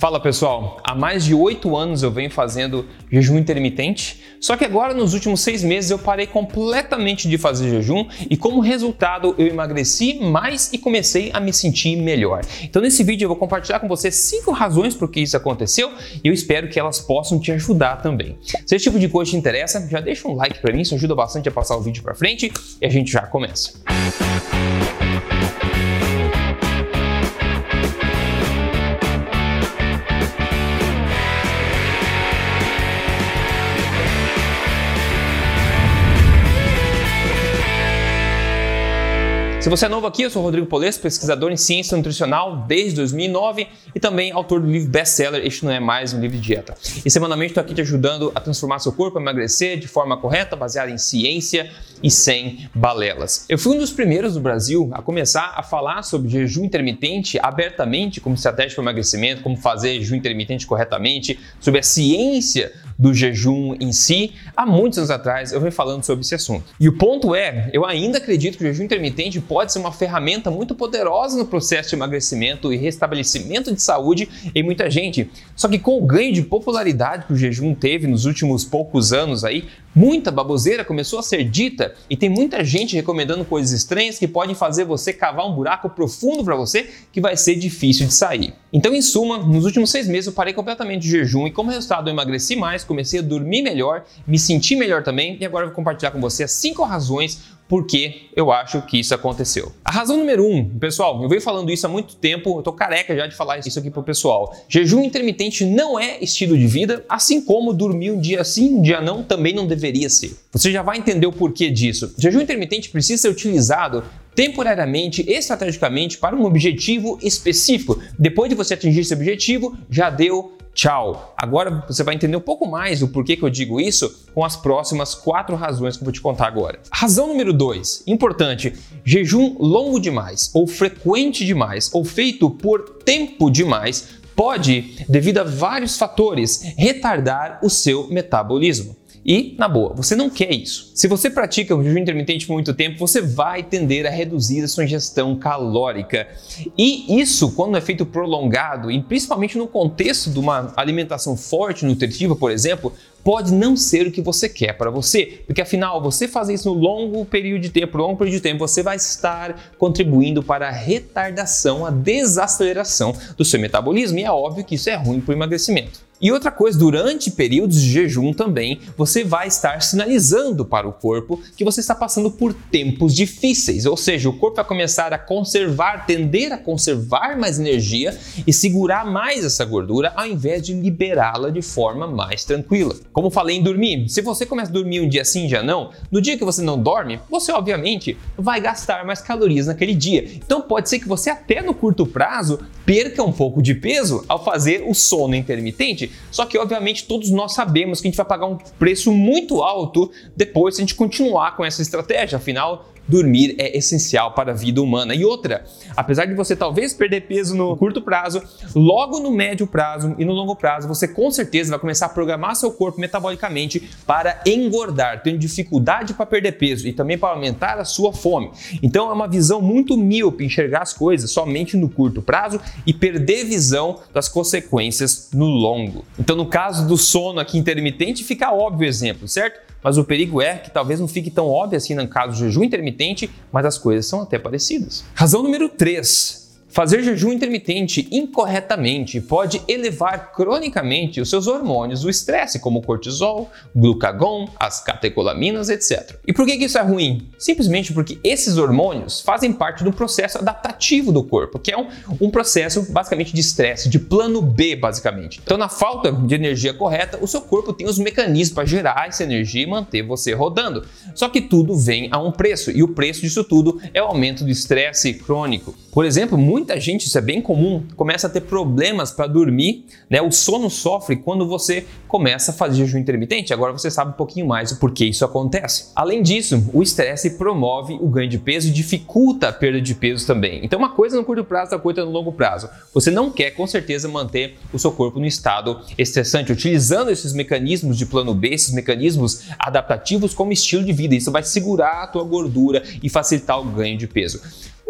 Fala pessoal, há mais de oito anos eu venho fazendo jejum intermitente, só que agora nos últimos seis meses eu parei completamente de fazer jejum e como resultado eu emagreci mais e comecei a me sentir melhor. Então nesse vídeo eu vou compartilhar com você cinco razões por que isso aconteceu e eu espero que elas possam te ajudar também. Se esse tipo de coisa te interessa, já deixa um like para mim, isso ajuda bastante a passar o vídeo para frente e a gente já começa. Música Se você é novo aqui, eu sou Rodrigo Polesso, pesquisador em ciência nutricional desde 2009 e também autor do livro best-seller Este Não É Mais Um Livro de Dieta. E semanalmente estou aqui te ajudando a transformar seu corpo, a emagrecer de forma correta, baseada em ciência e sem balelas. Eu fui um dos primeiros no Brasil a começar a falar sobre jejum intermitente abertamente como estratégia para emagrecimento, como fazer jejum intermitente corretamente, sobre a ciência do jejum em si. Há muitos anos atrás eu venho falando sobre esse assunto. E o ponto é, eu ainda acredito que o jejum intermitente pode ser uma ferramenta muito poderosa no processo de emagrecimento e restabelecimento de saúde em muita gente. Só que com o ganho de popularidade que o jejum teve nos últimos poucos anos aí, muita baboseira começou a ser dita e tem muita gente recomendando coisas estranhas que podem fazer você cavar um buraco profundo para você que vai ser difícil de sair. Então, em suma, nos últimos seis meses eu parei completamente de jejum e como resultado eu emagreci mais, comecei a dormir melhor, me senti melhor também e agora eu vou compartilhar com você as cinco razões por que eu acho que isso aconteceu. A razão número um, pessoal, eu venho falando isso há muito tempo, eu tô careca já de falar isso aqui pro pessoal. Jejum intermitente não é estilo de vida, assim como dormir um dia sim, um dia não, também não deveria ser. Você já vai entender o porquê disso. Jejum intermitente precisa ser utilizado temporariamente, estrategicamente, para um objetivo específico. Depois de você atingir esse objetivo, já deu Tchau! Agora você vai entender um pouco mais o porquê que eu digo isso com as próximas quatro razões que eu vou te contar agora. Razão número dois, importante: jejum longo demais, ou frequente demais, ou feito por tempo demais, pode, devido a vários fatores, retardar o seu metabolismo. E, na boa, você não quer isso. Se você pratica um jejum intermitente por muito tempo, você vai tender a reduzir a sua ingestão calórica. E isso, quando é feito prolongado, e principalmente no contexto de uma alimentação forte, nutritiva, por exemplo, pode não ser o que você quer para você, porque afinal, você fazer isso no longo período de tempo, longo período de tempo, você vai estar contribuindo para a retardação, a desaceleração do seu metabolismo, e é óbvio que isso é ruim para o emagrecimento. E outra coisa, durante períodos de jejum também, você vai estar sinalizando para o corpo que você está passando por tempos difíceis, ou seja, o corpo vai começar a conservar, tender a conservar mais energia e segurar mais essa gordura ao invés de liberá-la de forma mais tranquila. Como falei em dormir, se você começa a dormir um dia sim, dia não, no dia que você não dorme, você obviamente vai gastar mais calorias naquele dia. Então pode ser que você até no curto prazo perca um pouco de peso ao fazer o sono intermitente. Só que, obviamente, todos nós sabemos que a gente vai pagar um preço muito alto depois se a gente continuar com essa estratégia. Afinal, dormir é essencial para a vida humana. E outra, apesar de você talvez perder peso no curto prazo, logo no médio prazo e no longo prazo, você com certeza vai começar a programar seu corpo metabolicamente para engordar, tendo dificuldade para perder peso e também para aumentar a sua fome. Então é uma visão muito míope enxergar as coisas somente no curto prazo e perder visão das consequências no longo. Então no caso do sono aqui intermitente fica óbvio o exemplo, certo? Mas o perigo é que talvez não fique tão óbvio assim no caso do jejum intermitente, mas as coisas são até parecidas. Razão número 3. Fazer jejum intermitente incorretamente pode elevar cronicamente os seus hormônios do estresse, como cortisol, glucagon, as catecolaminas, etc. E por que isso é ruim? Simplesmente porque esses hormônios fazem parte do processo adaptativo do corpo, que é um, um processo basicamente de estresse, de plano B, basicamente. Então, na falta de energia correta, o seu corpo tem os mecanismos para gerar essa energia e manter você rodando. Só que tudo vem a um preço, e o preço disso tudo é o aumento do estresse crônico. Por exemplo, muita gente, isso é bem comum, começa a ter problemas para dormir, né? O sono sofre quando você começa a fazer jejum intermitente. Agora você sabe um pouquinho mais o porquê isso acontece. Além disso, o estresse promove o ganho de peso e dificulta a perda de peso também. Então, uma coisa no curto prazo, outra coisa no longo prazo. Você não quer, com certeza, manter o seu corpo no estado estressante, utilizando esses mecanismos de plano B, esses mecanismos adaptativos como estilo de vida. Isso vai segurar a tua gordura e facilitar o ganho de peso.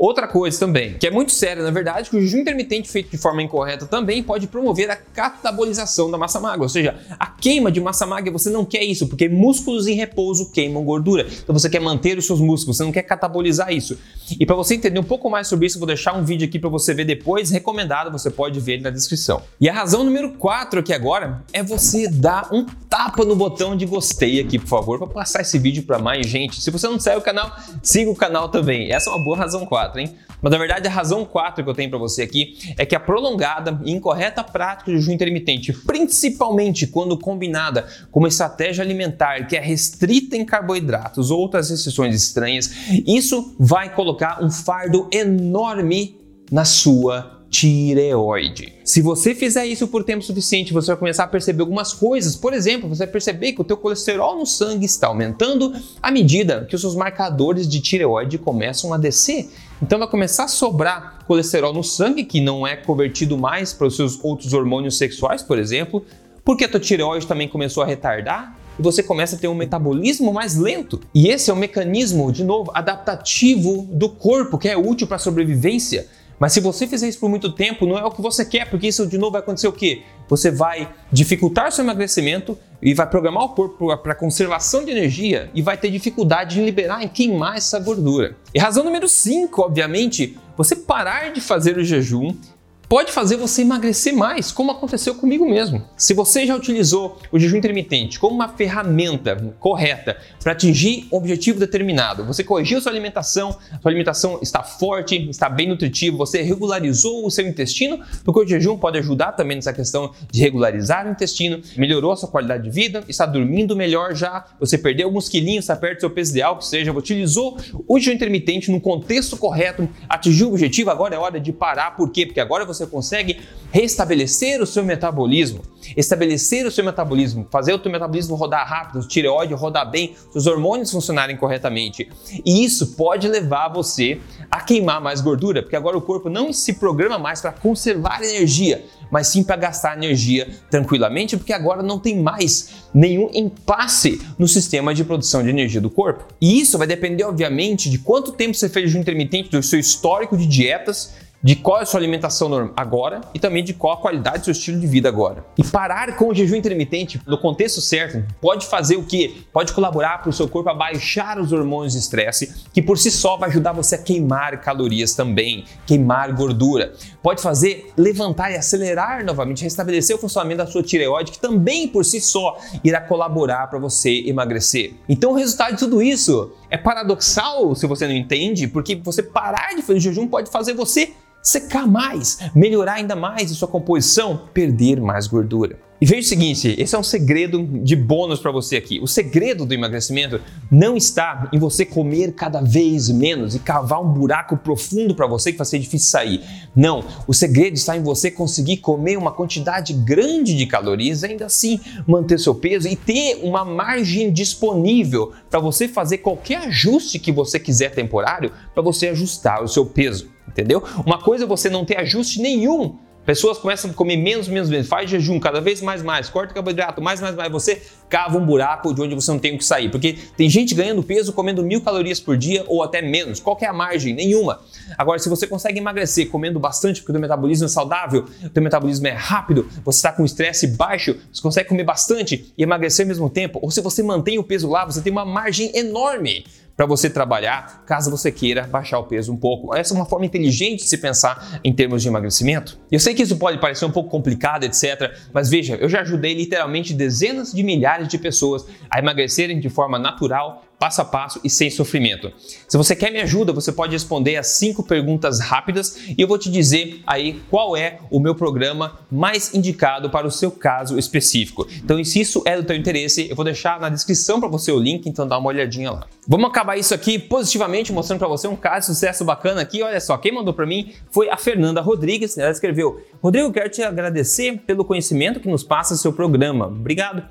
Outra coisa também, que é muito séria, na verdade, que o jejum intermitente feito de forma incorreta também pode promover a catabolização da massa magra, ou seja, a queima de massa magra, você não quer isso, porque músculos em repouso queimam gordura. Então você quer manter os seus músculos, você não quer catabolizar isso. E para você entender um pouco mais sobre isso, eu vou deixar um vídeo aqui para você ver depois, recomendado, você pode ver ele na descrição. E a razão número 4 aqui agora é você dar um tapa no botão de gostei aqui, por favor, para passar esse vídeo para mais gente. Se você não segue o canal, siga o canal também. Essa é uma boa razão 4. 4, hein? Mas na verdade a razão 4 que eu tenho para você aqui é que a prolongada e incorreta prática de jejum intermitente, principalmente quando combinada com uma estratégia alimentar que é restrita em carboidratos ou outras restrições estranhas, isso vai colocar um fardo enorme na sua tireoide. Se você fizer isso por tempo suficiente, você vai começar a perceber algumas coisas. Por exemplo, você vai perceber que o teu colesterol no sangue está aumentando à medida que os seus marcadores de tireoide começam a descer. Então vai começar a sobrar colesterol no sangue que não é convertido mais para os seus outros hormônios sexuais, por exemplo, porque a tua tireoide também começou a retardar e você começa a ter um metabolismo mais lento. E esse é um mecanismo, de novo, adaptativo do corpo que é útil para a sobrevivência. Mas se você fizer isso por muito tempo, não é o que você quer, porque isso de novo vai acontecer o quê? Você vai dificultar seu emagrecimento e vai programar o corpo para conservação de energia e vai ter dificuldade de liberar e queimar essa gordura. E razão número 5, obviamente, você parar de fazer o jejum pode fazer você emagrecer mais, como aconteceu comigo mesmo. Se você já utilizou o jejum intermitente como uma ferramenta correta para atingir um objetivo determinado, você corrigiu sua alimentação, sua alimentação está forte, está bem nutritiva, você regularizou o seu intestino, porque o jejum pode ajudar também nessa questão de regularizar o intestino, melhorou a sua qualidade de vida, está dormindo melhor já, você perdeu alguns quilinhos, está perto do seu peso ideal, que seja, utilizou o jejum intermitente no contexto correto, atingiu o objetivo, agora é hora de parar, por quê? Porque agora você você consegue restabelecer o seu metabolismo, estabelecer o seu metabolismo, fazer o seu metabolismo rodar rápido, o tireoide rodar bem, os hormônios funcionarem corretamente. E isso pode levar você a queimar mais gordura, porque agora o corpo não se programa mais para conservar energia, mas sim para gastar energia tranquilamente, porque agora não tem mais nenhum impasse no sistema de produção de energia do corpo. E isso vai depender, obviamente, de quanto tempo você fez de intermitente, do seu histórico de dietas de qual é a sua alimentação agora e também de qual a qualidade do seu estilo de vida agora. E parar com o jejum intermitente no contexto certo pode fazer o que? Pode colaborar para o seu corpo a baixar os hormônios de estresse, que por si só vai ajudar você a queimar calorias também, queimar gordura. Pode fazer levantar e acelerar novamente, restabelecer o funcionamento da sua tireoide, que também por si só irá colaborar para você emagrecer. Então o resultado de tudo isso é paradoxal se você não entende, porque você parar de fazer jejum pode fazer você secar mais, melhorar ainda mais a sua composição, perder mais gordura. E veja o seguinte, esse é um segredo de bônus para você aqui. O segredo do emagrecimento não está em você comer cada vez menos e cavar um buraco profundo para você que vai ser difícil sair. Não, o segredo está em você conseguir comer uma quantidade grande de calorias, ainda assim manter seu peso e ter uma margem disponível para você fazer qualquer ajuste que você quiser temporário para você ajustar o seu peso, entendeu? Uma coisa é você não ter ajuste nenhum Pessoas começam a comer menos, menos, menos, faz jejum cada vez mais, mais, corta carboidrato, mais, mais, mais. Você cava um buraco de onde você não tem o que sair. Porque tem gente ganhando peso comendo mil calorias por dia ou até menos. Qual é a margem? Nenhuma. Agora, se você consegue emagrecer comendo bastante, porque o teu metabolismo é saudável, o teu metabolismo é rápido, você está com estresse baixo, você consegue comer bastante e emagrecer ao mesmo tempo, ou se você mantém o peso lá, você tem uma margem enorme para você trabalhar, caso você queira baixar o peso um pouco. Essa é uma forma inteligente de se pensar em termos de emagrecimento. Eu sei que isso pode parecer um pouco complicado, etc, mas veja, eu já ajudei literalmente dezenas de milhares de pessoas a emagrecerem de forma natural passo a passo e sem sofrimento. Se você quer me ajuda, você pode responder as cinco perguntas rápidas e eu vou te dizer aí qual é o meu programa mais indicado para o seu caso específico. Então, se isso é do teu interesse, eu vou deixar na descrição para você o link, então dá uma olhadinha lá. Vamos acabar isso aqui positivamente, mostrando para você um caso de sucesso bacana aqui. Olha só, quem mandou para mim foi a Fernanda Rodrigues. Ela escreveu: Rodrigo, quero te agradecer pelo conhecimento que nos passa seu programa. Obrigado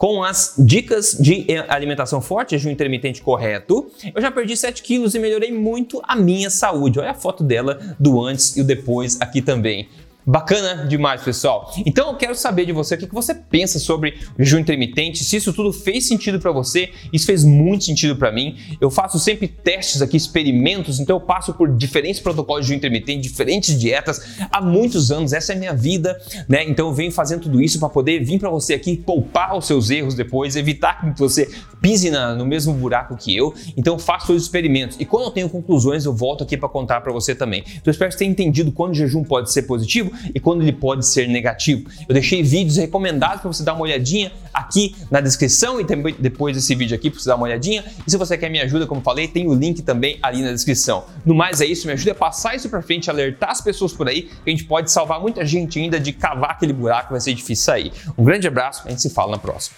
com as dicas de alimentação forte, jejum intermitente correto, eu já perdi 7 quilos e melhorei muito a minha saúde. Olha a foto dela do antes e o depois aqui também. Bacana demais, pessoal. Então eu quero saber de você o que você pensa sobre jejum intermitente, se isso tudo fez sentido para você. Isso fez muito sentido para mim. Eu faço sempre testes aqui, experimentos, então eu passo por diferentes protocolos de jejum intermitente, diferentes dietas há muitos anos. Essa é a minha vida, né? Então eu venho fazendo tudo isso para poder vir para você aqui poupar os seus erros depois, evitar que você pise na, no mesmo buraco que eu. Então eu faço os experimentos e quando eu tenho conclusões eu volto aqui para contar para você também. Então espero que você tenha entendido quando o jejum pode ser positivo e quando ele pode ser negativo. Eu deixei vídeos recomendados para você dar uma olhadinha aqui na descrição e também depois desse vídeo aqui para você dar uma olhadinha. E se você quer me ajuda, como falei, tem o link também ali na descrição. No mais é isso, me ajuda a passar isso para frente, alertar as pessoas por aí, que a gente pode salvar muita gente ainda de cavar aquele buraco, vai ser difícil sair. Um grande abraço, a gente se fala na próxima.